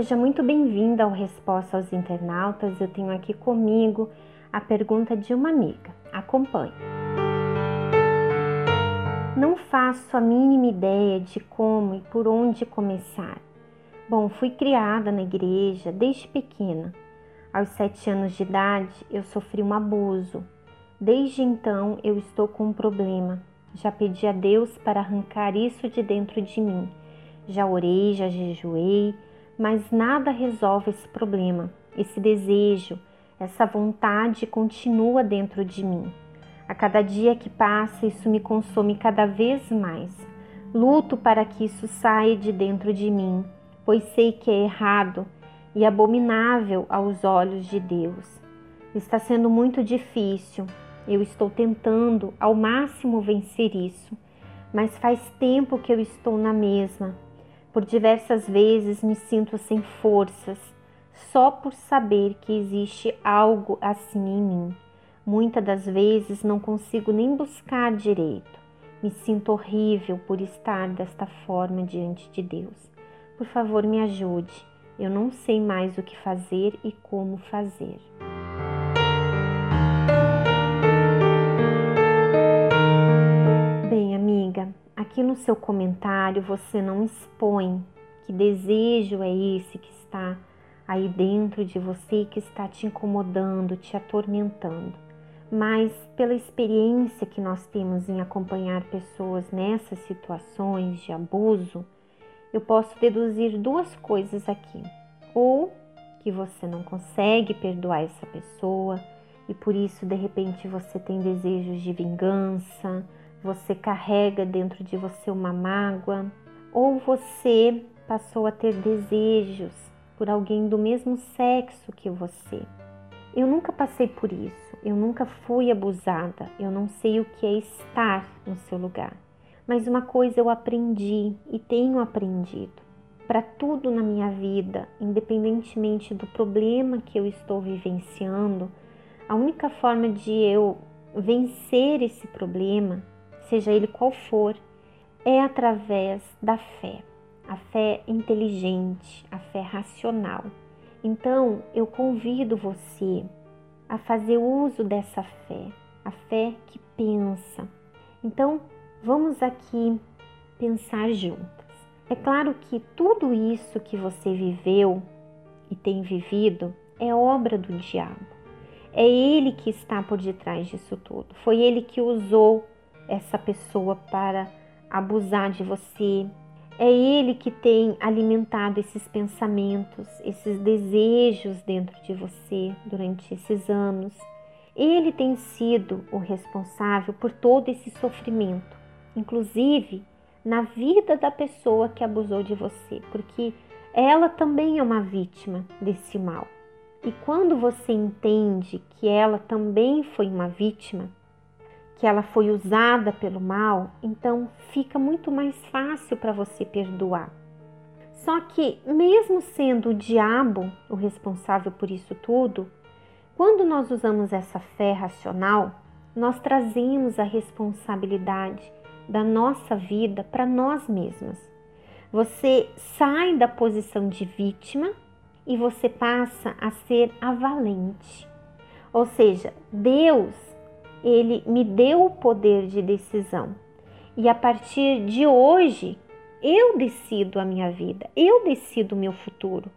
seja muito bem-vinda ao Resposta aos Internautas. Eu tenho aqui comigo a pergunta de uma amiga. Acompanhe. Não faço a mínima ideia de como e por onde começar. Bom, fui criada na igreja desde pequena. Aos sete anos de idade, eu sofri um abuso. Desde então, eu estou com um problema. Já pedi a Deus para arrancar isso de dentro de mim. Já orei, já jejuei, mas nada resolve esse problema. Esse desejo, essa vontade continua dentro de mim. A cada dia que passa, isso me consome cada vez mais. Luto para que isso saia de dentro de mim, pois sei que é errado e abominável aos olhos de Deus. Está sendo muito difícil. Eu estou tentando ao máximo vencer isso, mas faz tempo que eu estou na mesma. Por diversas vezes me sinto sem forças, só por saber que existe algo assim em mim. Muitas das vezes não consigo nem buscar direito. Me sinto horrível por estar desta forma diante de Deus. Por favor, me ajude. Eu não sei mais o que fazer e como fazer. Aqui no seu comentário você não expõe que desejo é esse que está aí dentro de você que está te incomodando, te atormentando. Mas pela experiência que nós temos em acompanhar pessoas nessas situações de abuso, eu posso deduzir duas coisas aqui. Ou que você não consegue perdoar essa pessoa e por isso de repente você tem desejos de vingança, você carrega dentro de você uma mágoa, ou você passou a ter desejos por alguém do mesmo sexo que você. Eu nunca passei por isso, eu nunca fui abusada, eu não sei o que é estar no seu lugar. Mas uma coisa eu aprendi e tenho aprendido. Para tudo na minha vida, independentemente do problema que eu estou vivenciando, a única forma de eu vencer esse problema, seja ele qual for, é através da fé a fé inteligente, a fé racional. Então, eu convido você a fazer uso dessa fé, a fé que pensa. Então, vamos aqui pensar juntas. É claro que tudo isso que você viveu e tem vivido é obra do diabo. É ele que está por detrás disso tudo. Foi ele que usou essa pessoa para abusar de você, é Ele que tem alimentado esses pensamentos, esses desejos dentro de você durante esses anos. Ele tem sido o responsável por todo esse sofrimento, inclusive na vida da pessoa que abusou de você, porque ela também é uma vítima desse mal. E quando você entende que ela também foi uma vítima, que ela foi usada pelo mal, então fica muito mais fácil para você perdoar. Só que, mesmo sendo o diabo o responsável por isso tudo, quando nós usamos essa fé racional, nós trazemos a responsabilidade da nossa vida para nós mesmas. Você sai da posição de vítima e você passa a ser a valente. Ou seja, Deus ele me deu o poder de decisão. E a partir de hoje, eu decido a minha vida, eu decido o meu futuro.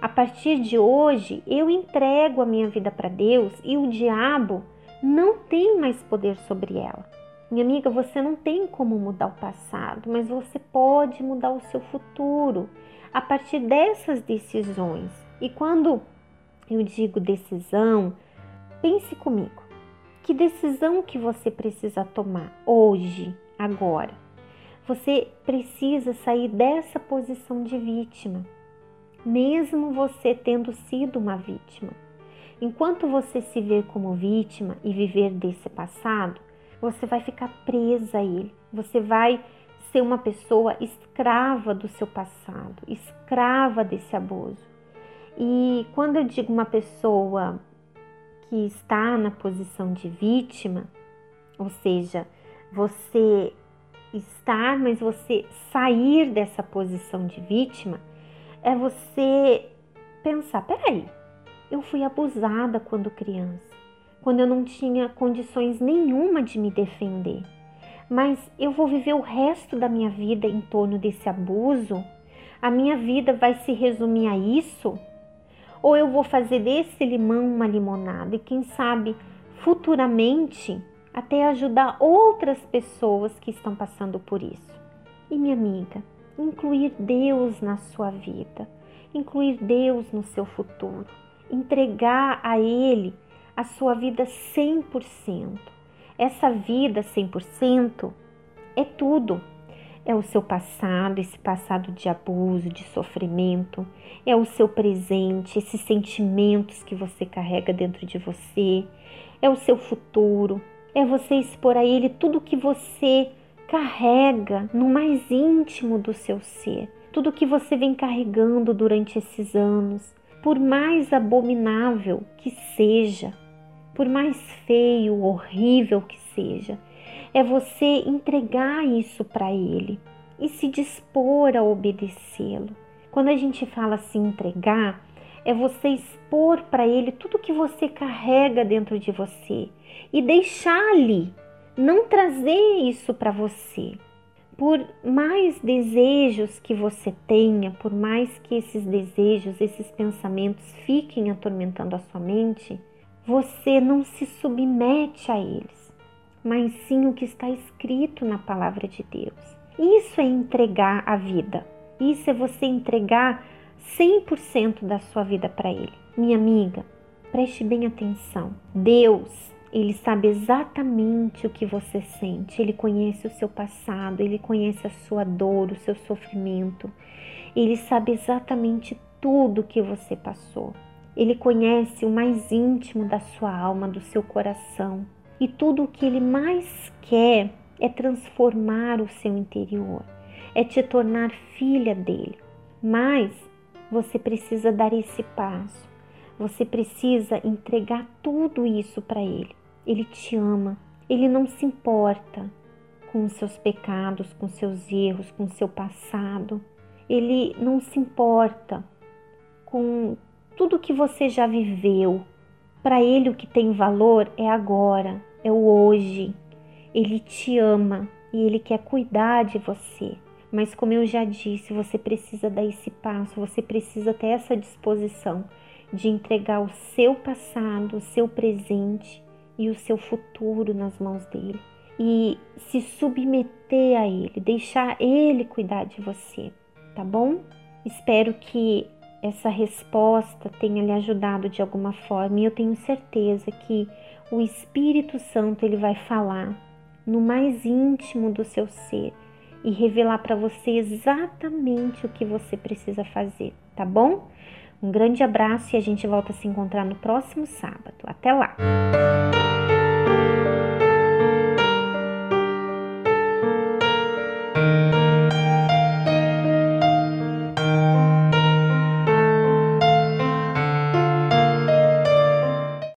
A partir de hoje, eu entrego a minha vida para Deus e o diabo não tem mais poder sobre ela. Minha amiga, você não tem como mudar o passado, mas você pode mudar o seu futuro a partir dessas decisões. E quando eu digo decisão, pense comigo. Que decisão que você precisa tomar hoje, agora? Você precisa sair dessa posição de vítima, mesmo você tendo sido uma vítima. Enquanto você se ver como vítima e viver desse passado, você vai ficar presa a ele. Você vai ser uma pessoa escrava do seu passado, escrava desse abuso. E quando eu digo uma pessoa que está na posição de vítima, ou seja, você estar, mas você sair dessa posição de vítima, é você pensar: peraí, eu fui abusada quando criança, quando eu não tinha condições nenhuma de me defender. Mas eu vou viver o resto da minha vida em torno desse abuso? A minha vida vai se resumir a isso? Ou eu vou fazer desse limão uma limonada e quem sabe futuramente até ajudar outras pessoas que estão passando por isso. E minha amiga, incluir Deus na sua vida, incluir Deus no seu futuro, entregar a Ele a sua vida 100%. Essa vida 100% é tudo. É o seu passado, esse passado de abuso, de sofrimento, é o seu presente, esses sentimentos que você carrega dentro de você, é o seu futuro, é você expor a Ele tudo que você carrega no mais íntimo do seu ser, tudo que você vem carregando durante esses anos, por mais abominável que seja, por mais feio, horrível que seja, é você entregar isso para Ele e se dispor a obedecê-lo. Quando a gente fala assim, entregar, é você expor para Ele tudo que você carrega dentro de você e deixar ali, não trazer isso para você. Por mais desejos que você tenha, por mais que esses desejos, esses pensamentos fiquem atormentando a sua mente, você não se submete a eles, mas sim o que está escrito na palavra de Deus. Isso é entregar a vida. Isso é você entregar 100% da sua vida para Ele. Minha amiga, preste bem atenção. Deus, Ele sabe exatamente o que você sente. Ele conhece o seu passado, Ele conhece a sua dor, o seu sofrimento. Ele sabe exatamente tudo que você passou. Ele conhece o mais íntimo da sua alma, do seu coração. E tudo o que Ele mais quer é transformar o seu interior, é te tornar filha dele. Mas você precisa dar esse passo. Você precisa entregar tudo isso para Ele. Ele te ama. Ele não se importa com os seus pecados, com seus erros, com seu passado. Ele não se importa com tudo que você já viveu. Para Ele, o que tem valor é agora, é o hoje. Ele te ama e Ele quer cuidar de você. Mas como eu já disse, você precisa dar esse passo, você precisa ter essa disposição de entregar o seu passado, o seu presente e o seu futuro nas mãos dele e se submeter a ele, deixar ele cuidar de você, tá bom? Espero que essa resposta tenha lhe ajudado de alguma forma e eu tenho certeza que o Espírito Santo ele vai falar no mais íntimo do seu ser e revelar para você exatamente o que você precisa fazer, tá bom? Um grande abraço e a gente volta a se encontrar no próximo sábado. Até lá!